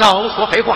少说废话，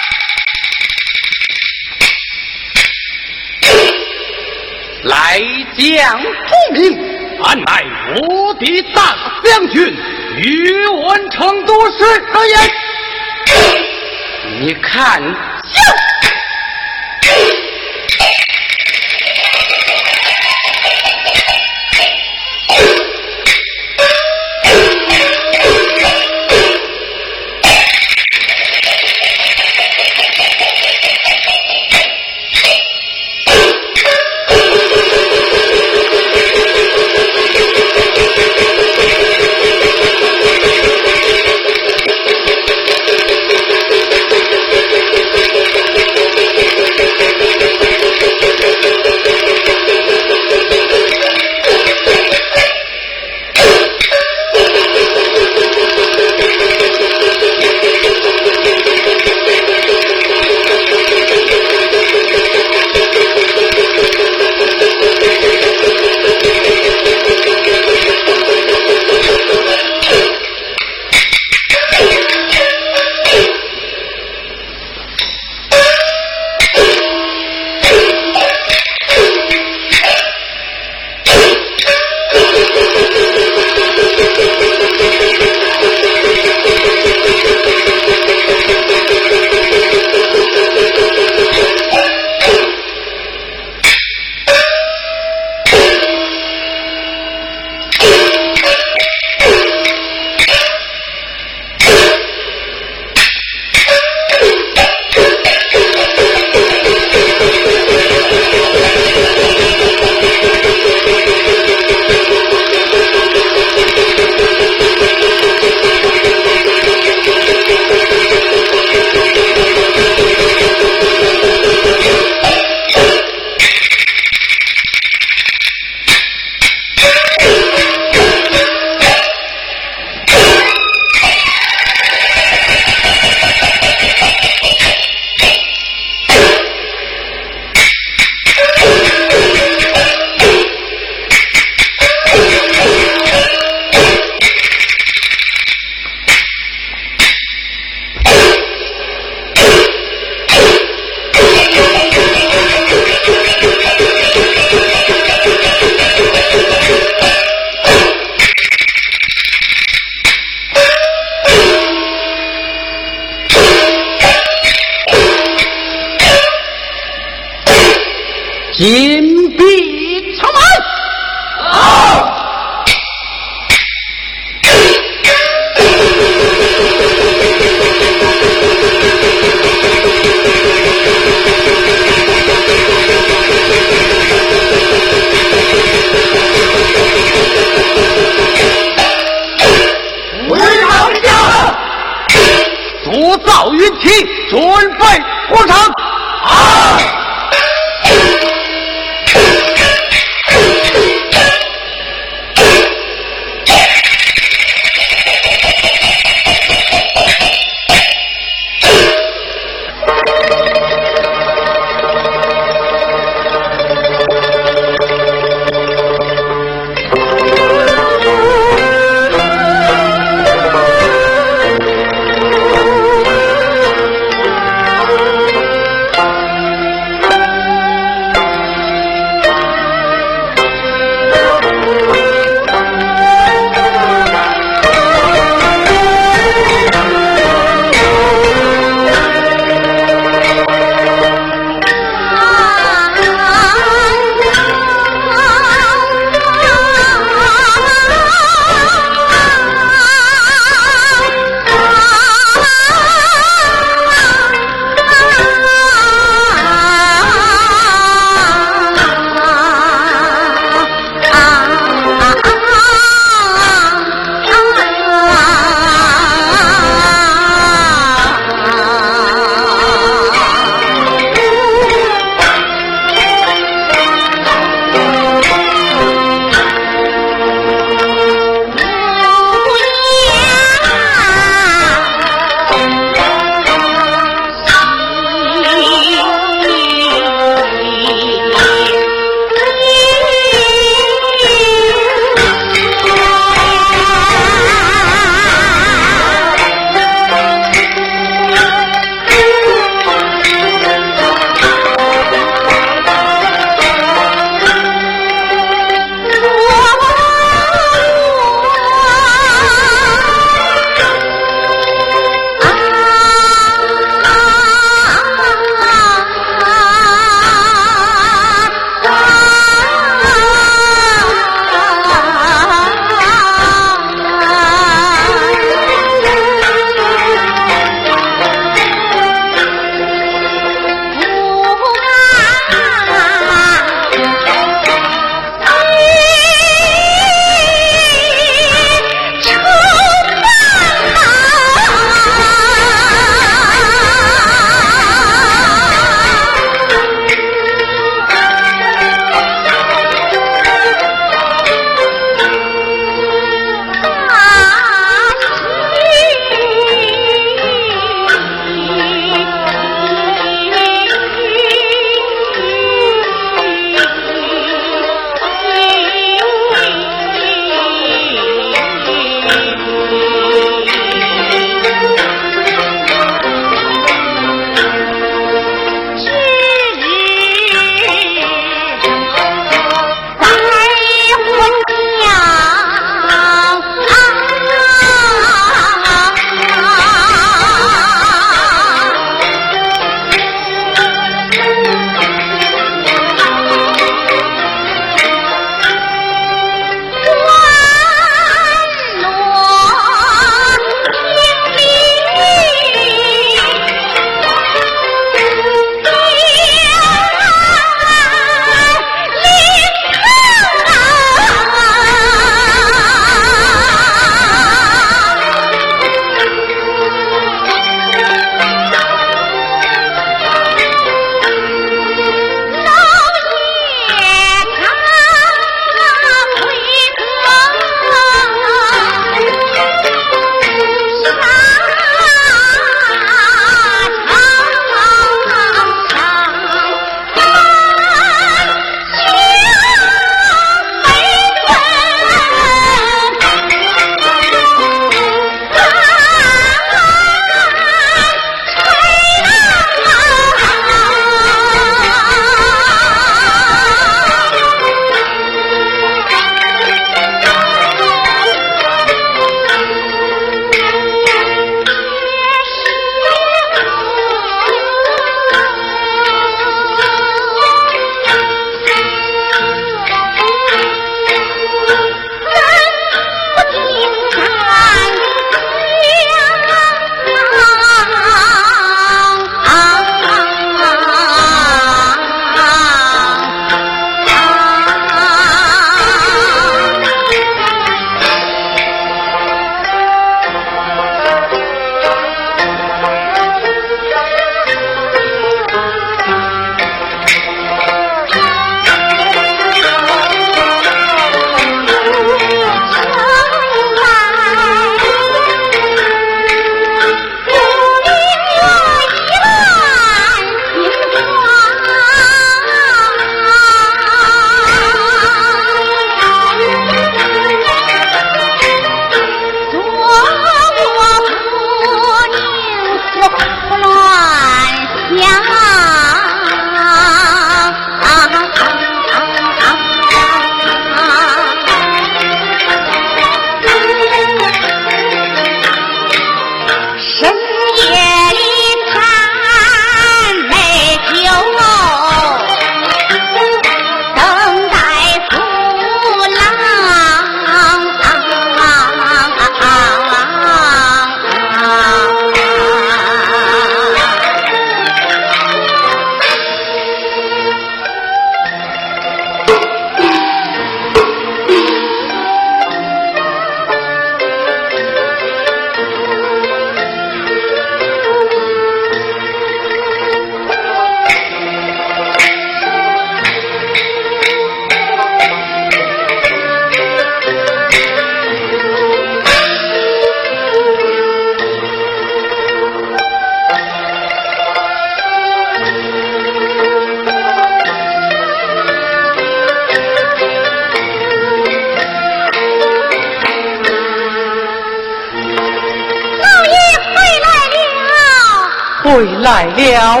回来了，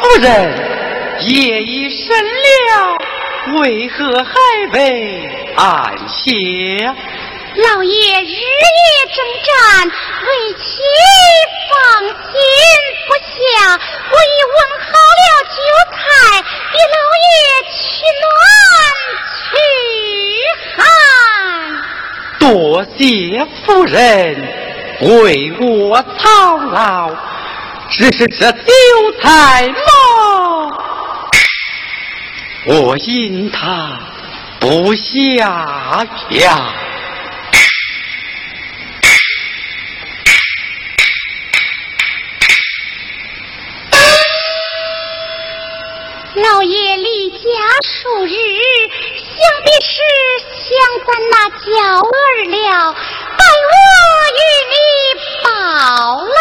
夫人。夜已深了，为何还未安歇？老爷日夜征战，为妻放心不下。我已问好了酒菜，给老爷取暖驱寒。多谢夫人为我操劳，只是这酒菜嘛。我因他不下呀，老爷离家数日，想必是想咱那娇儿了，待我与你报来。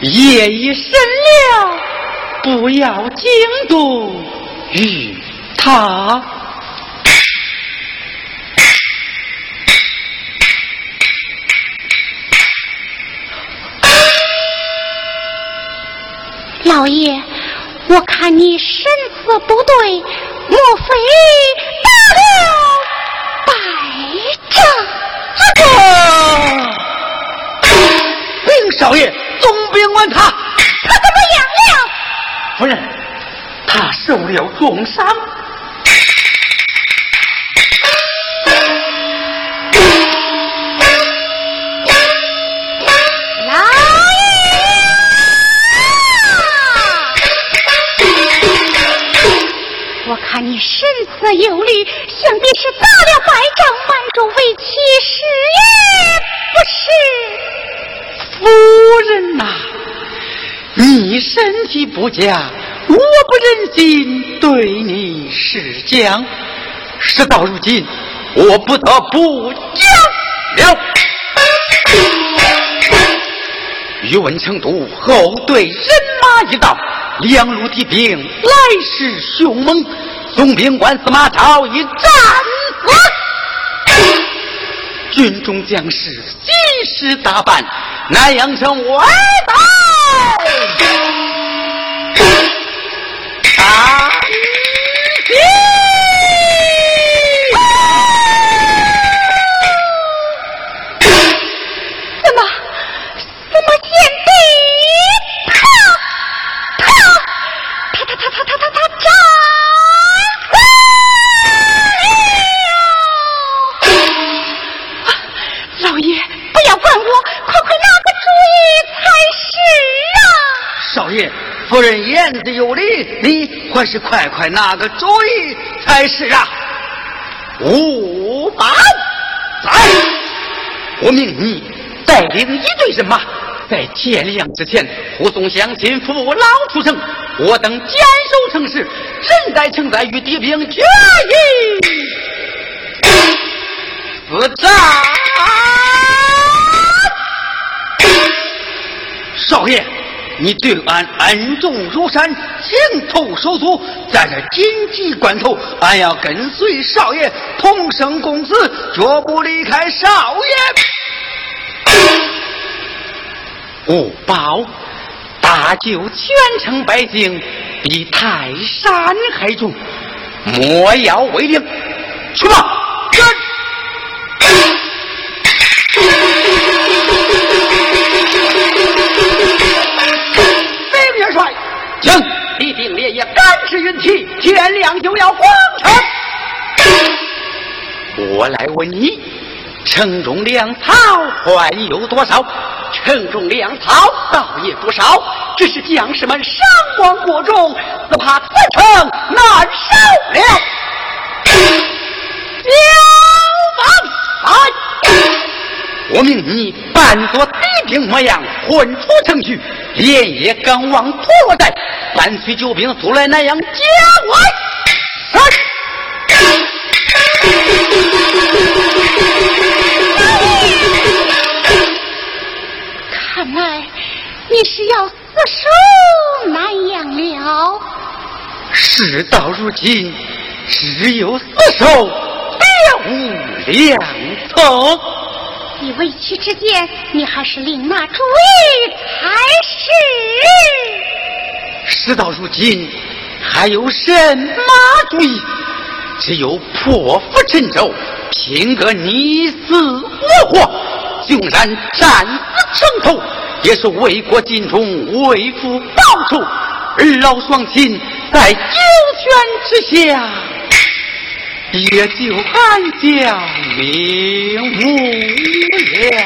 夜已深了。不要惊动于他，老爷，我看你神色不对，莫非得了败仗？禀少爷，总兵问他。夫人，他受了重伤。来我看你神色有虑，想必是打了败仗，瞒住为妻，是也不是？夫人呐。你身体不佳，我不忍心对你施将。事到如今，我不得不将了。宇文成都后队人马一到，两路敌兵来势凶猛，总兵官司马超已战死，军中将士信誓大半，南阳城外大。夫 人言之有理，你还是快快拿个主意才是啊！五宝在，我命你带领一队人马，在天亮之前护送乡亲父老出城。我等坚守城市，人在城在，与敌兵决一死战。少爷。你对俺恩重如山，情投手足，在这紧急关头，俺要跟随少爷同生共死，绝不离开少爷。五宝，大救全城百姓，比泰山还重，莫要违令，去吧。天亮就要攻城。我来问你，城中粮草还有多少？城中粮草倒也不少，只是将士们伤亡过重，只怕此城难守了。小王，我命你扮作敌兵模样，混出城去。连夜赶往陀罗寨，伴随救兵速来南阳接我。看来你是要死守南阳了。事到如今，只有死守，别无良策。你为屈之间，你还是另拿主意才是。事到如今，还有什么主意？只有破釜沉舟，拼个你死我活。纵然战死城头，也是为国尽忠，为父报仇。儿老双亲在九泉之下，也就安享瞑目了。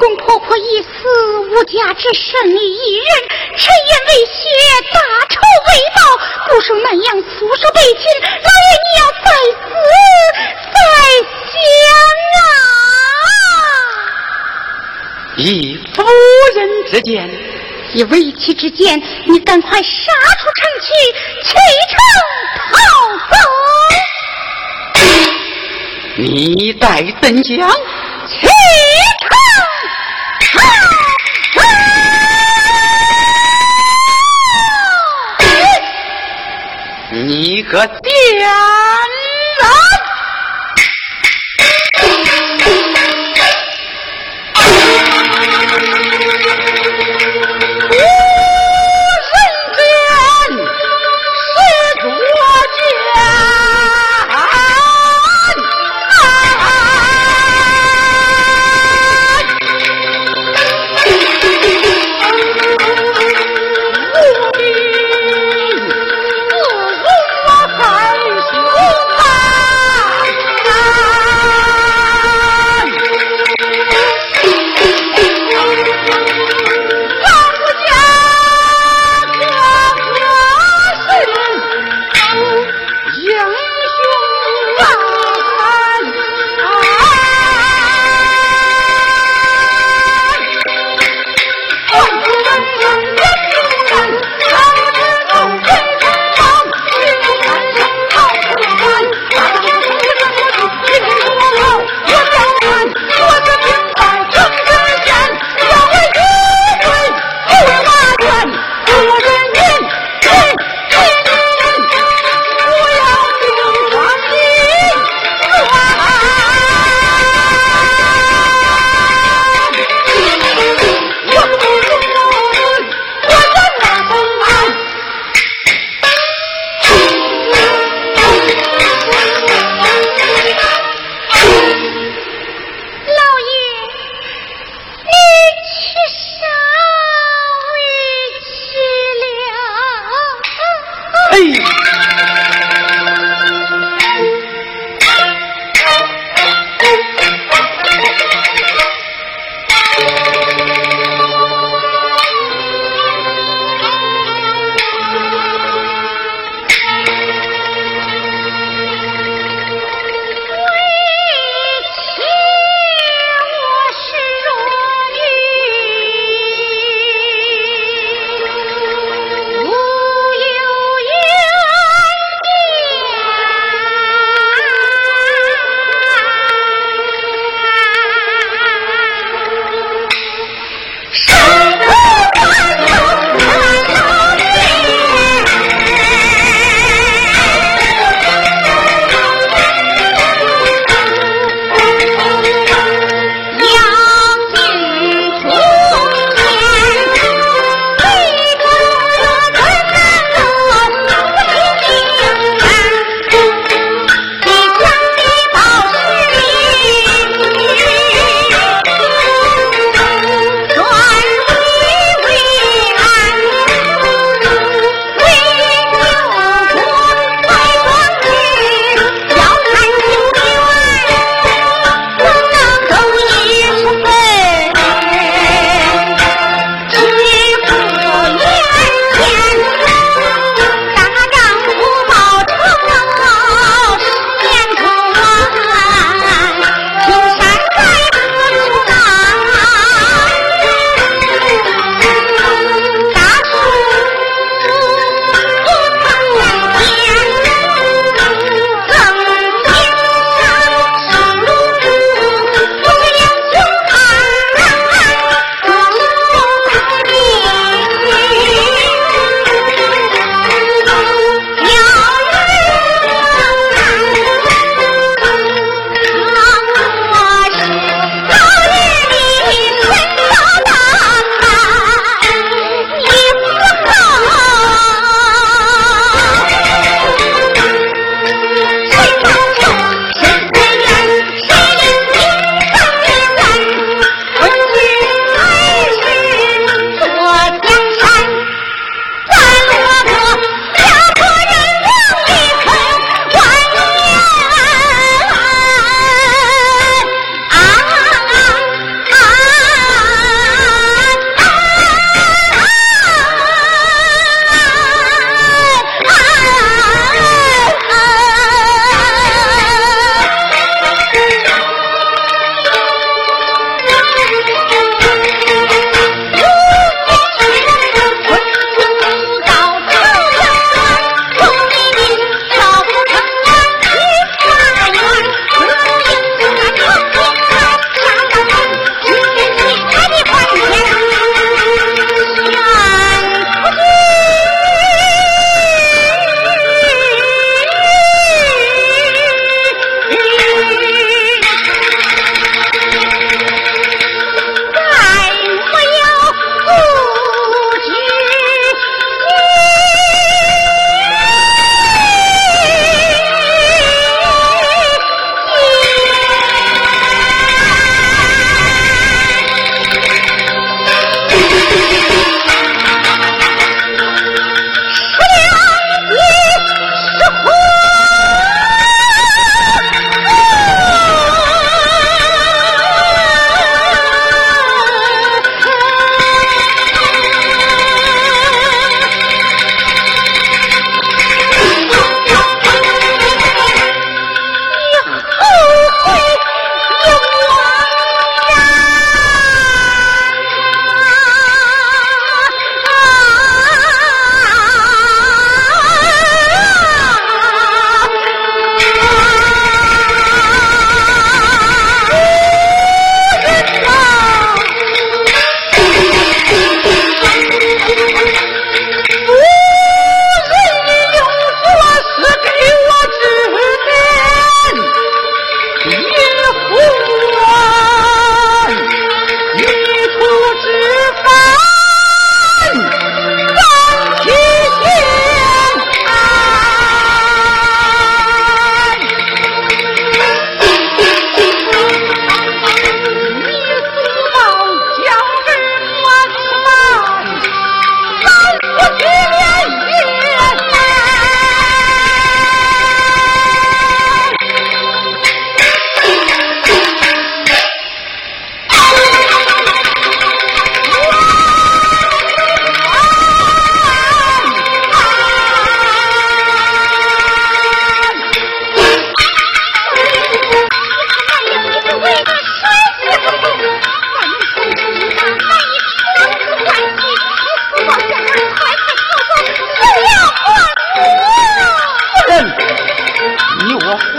公公婆婆已死，无家只剩你一人，陈言为血，大仇未报，孤守南阳，速守北京。老爷，你要再思再想啊！以夫人之见，以为妻之见，你赶快杀出城去，启程逃走。你待怎讲？个贱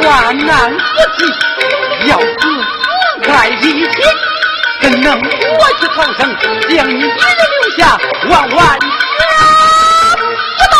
你我患难不济，要死在一起，怎能我去逃生，将你一人留下，万万不到！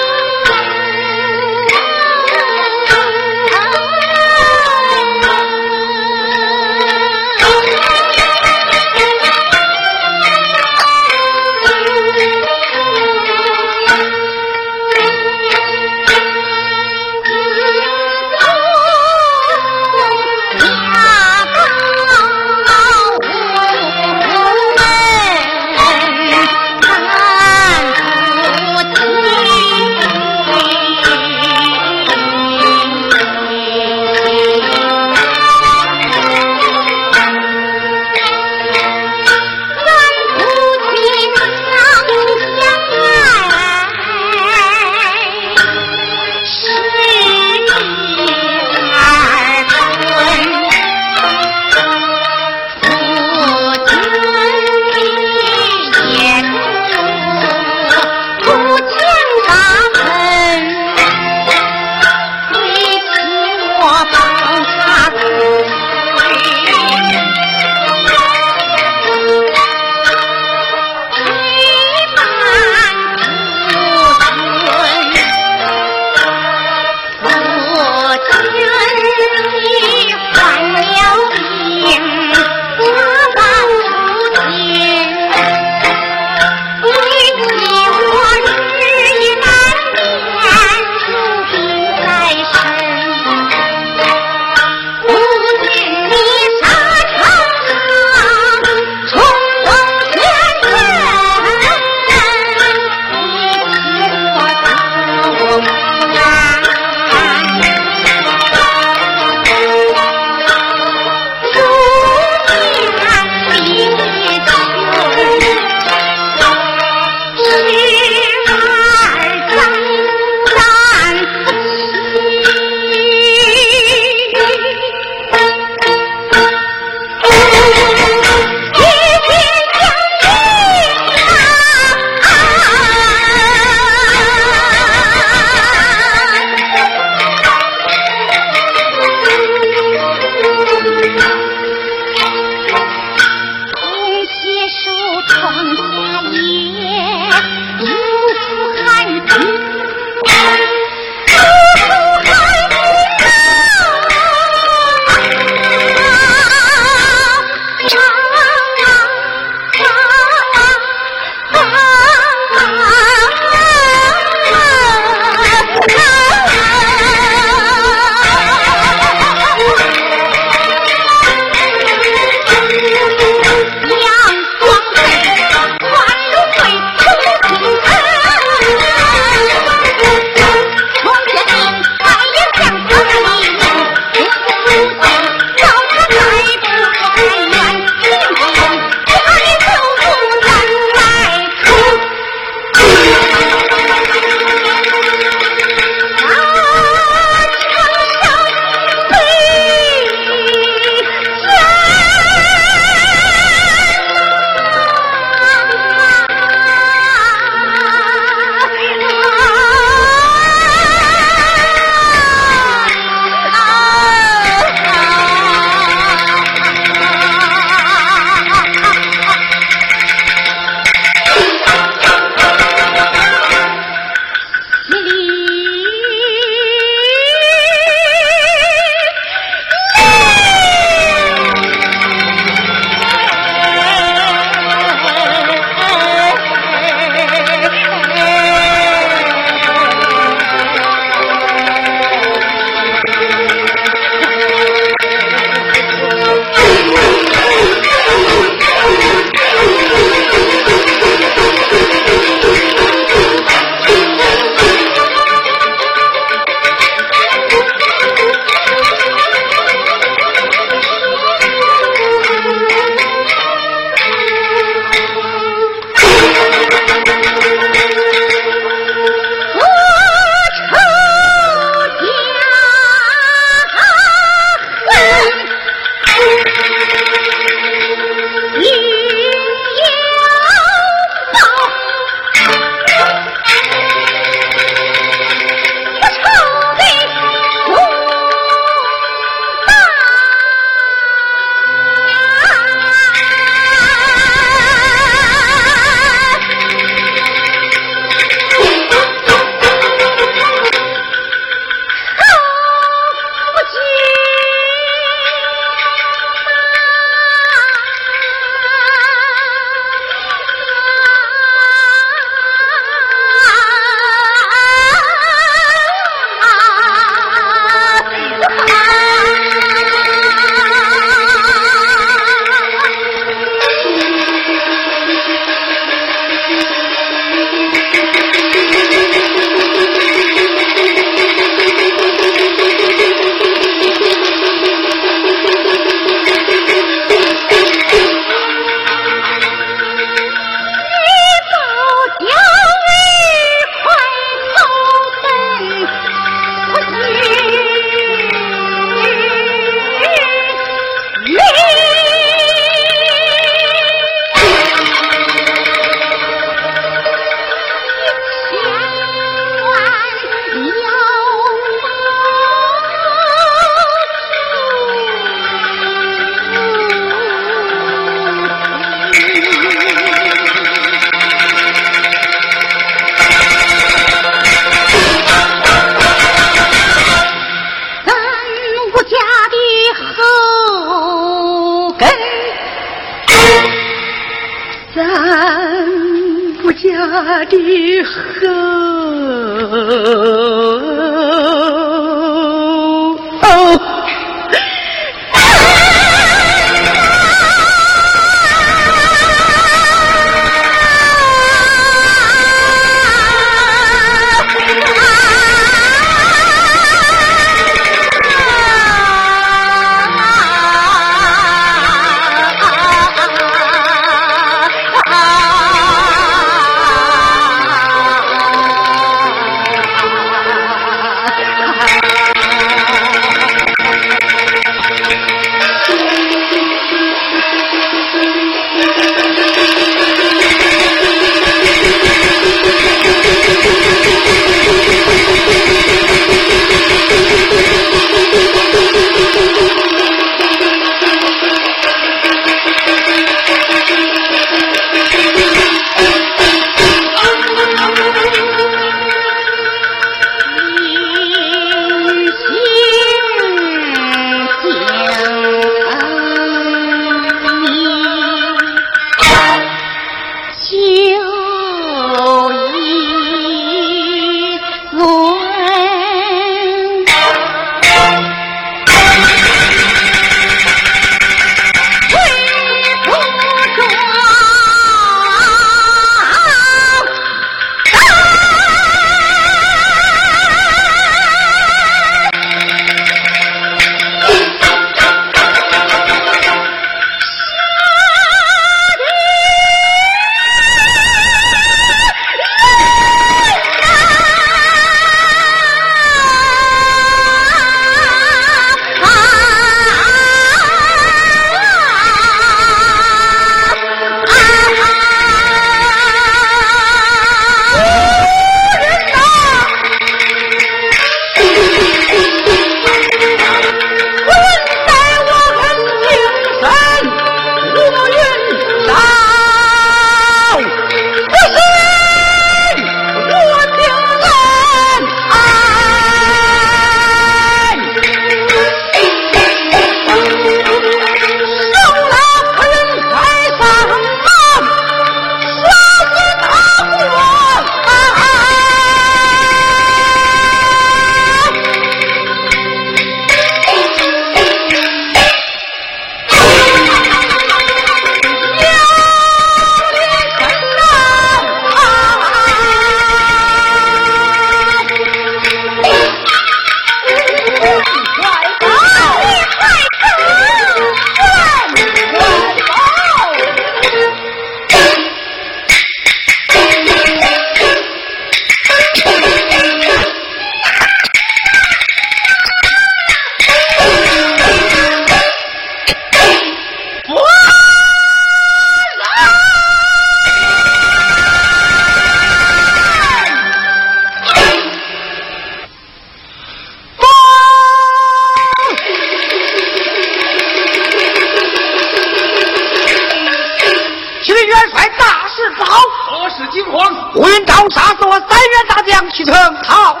胡云昭杀死我三员大将启程逃。走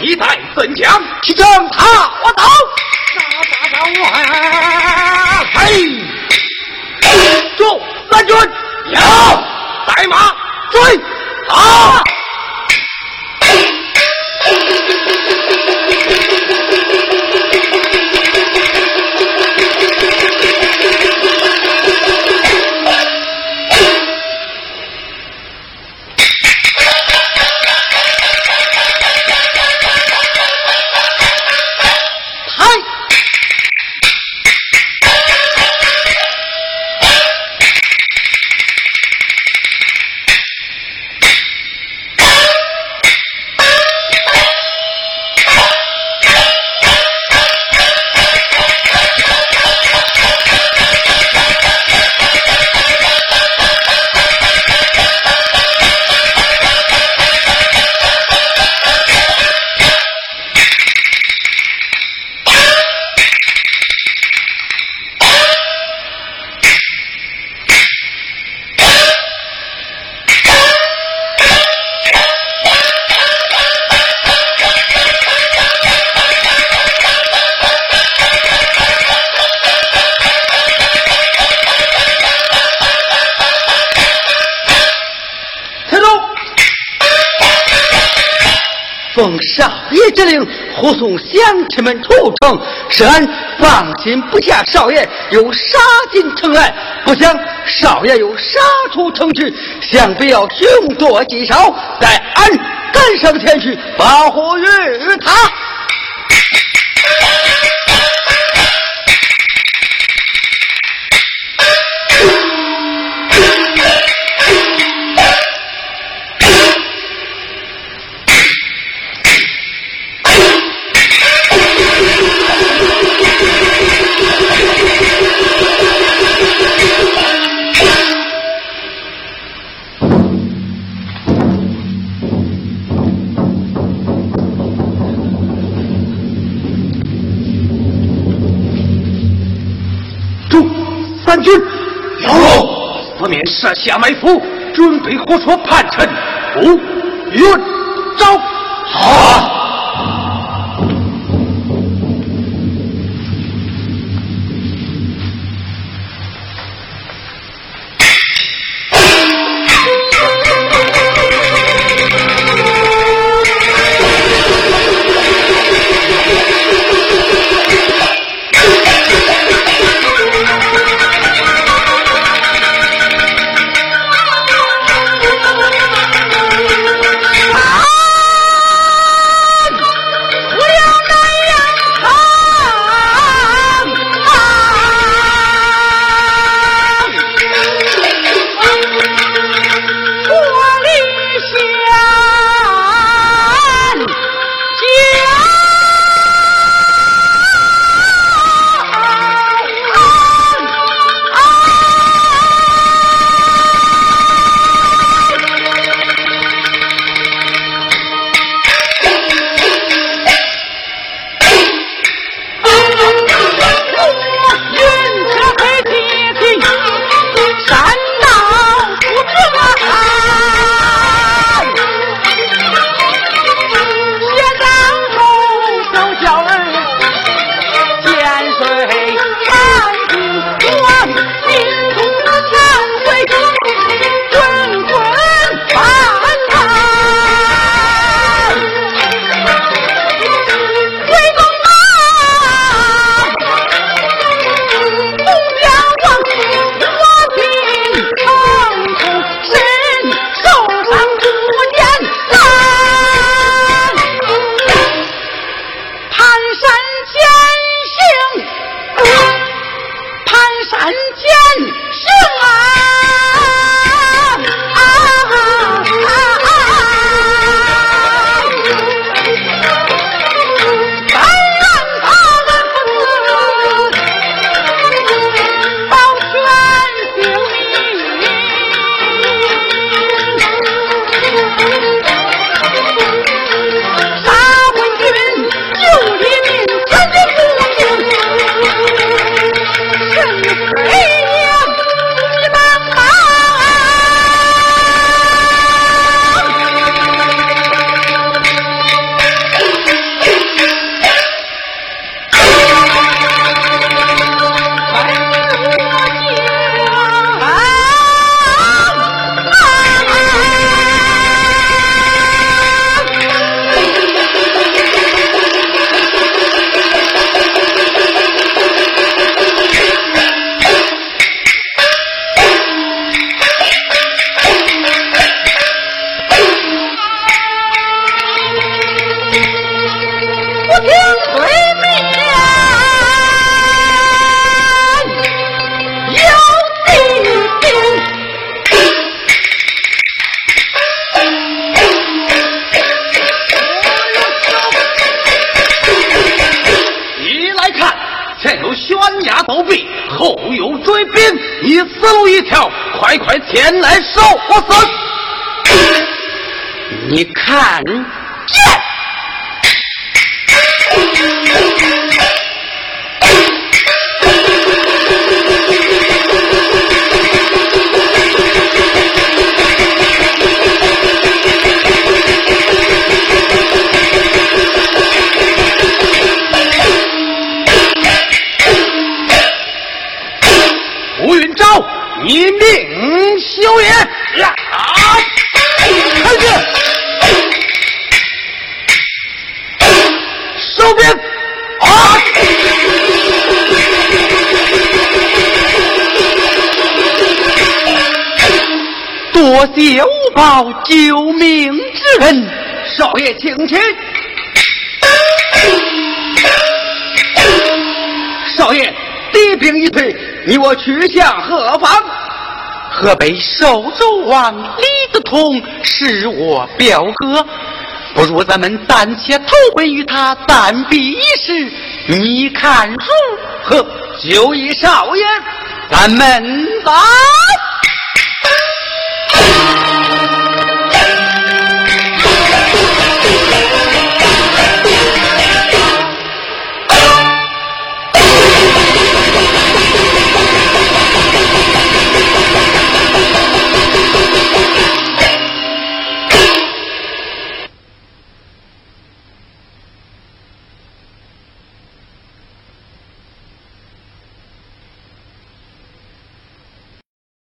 你代本将启程逃走杀杀杀我嘿住三军有。白马追。啊 奉少爷之令护送乡亲们出城，是俺放心不下少爷，又杀进城来。不想少爷又杀出城去，想必要凶多吉少，待俺赶上前去保护于他。设下埋伏，准备火戳叛臣。吴云昭，好。报救命之恩，少爷请起。少爷，敌兵已退，你我去向何方？河北寿州王李德通是我表哥，不如咱们暂且投奔于他，暂避一时。你看如何？就依少爷，咱们走。